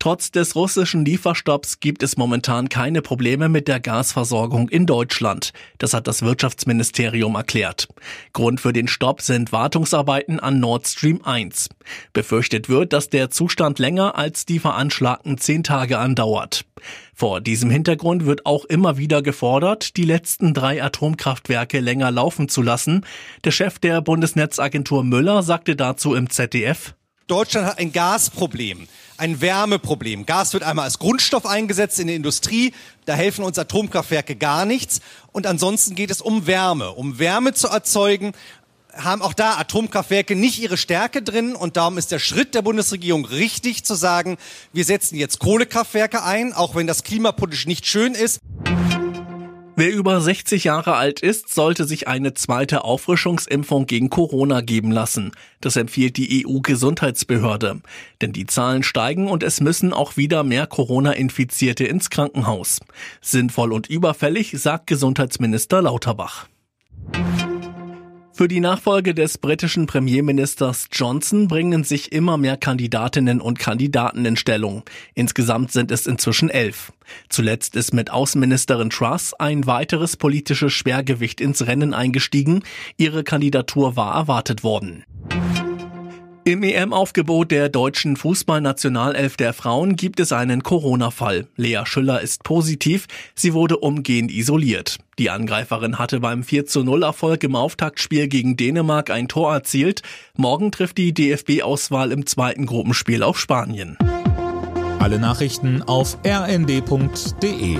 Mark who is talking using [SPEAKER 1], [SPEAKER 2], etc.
[SPEAKER 1] Trotz des russischen Lieferstopps gibt es momentan keine Probleme mit der Gasversorgung in Deutschland. Das hat das Wirtschaftsministerium erklärt. Grund für den Stopp sind Wartungsarbeiten an Nord Stream 1. Befürchtet wird, dass der Zustand länger als die veranschlagten zehn Tage andauert. Vor diesem Hintergrund wird auch immer wieder gefordert, die letzten drei Atomkraftwerke länger laufen zu lassen. Der Chef der Bundesnetzagentur Müller sagte dazu im ZDF,
[SPEAKER 2] Deutschland hat ein Gasproblem, ein Wärmeproblem. Gas wird einmal als Grundstoff eingesetzt in der Industrie, da helfen uns Atomkraftwerke gar nichts. Und ansonsten geht es um Wärme, um Wärme zu erzeugen haben auch da Atomkraftwerke nicht ihre Stärke drin und darum ist der Schritt der Bundesregierung richtig zu sagen, wir setzen jetzt Kohlekraftwerke ein, auch wenn das klimapolitisch nicht schön ist.
[SPEAKER 1] Wer über 60 Jahre alt ist, sollte sich eine zweite Auffrischungsimpfung gegen Corona geben lassen. Das empfiehlt die EU-Gesundheitsbehörde. Denn die Zahlen steigen und es müssen auch wieder mehr Corona-Infizierte ins Krankenhaus. Sinnvoll und überfällig, sagt Gesundheitsminister Lauterbach. Für die Nachfolge des britischen Premierministers Johnson bringen sich immer mehr Kandidatinnen und Kandidaten in Stellung. Insgesamt sind es inzwischen elf. Zuletzt ist mit Außenministerin Truss ein weiteres politisches Schwergewicht ins Rennen eingestiegen. Ihre Kandidatur war erwartet worden. Im EM-Aufgebot der deutschen Fußballnationalelf der Frauen gibt es einen Corona-Fall. Lea Schüller ist positiv, sie wurde umgehend isoliert. Die Angreiferin hatte beim 4 zu 0 Erfolg im Auftaktspiel gegen Dänemark ein Tor erzielt. Morgen trifft die DFB-Auswahl im zweiten Gruppenspiel auf Spanien.
[SPEAKER 3] Alle Nachrichten auf rnd.de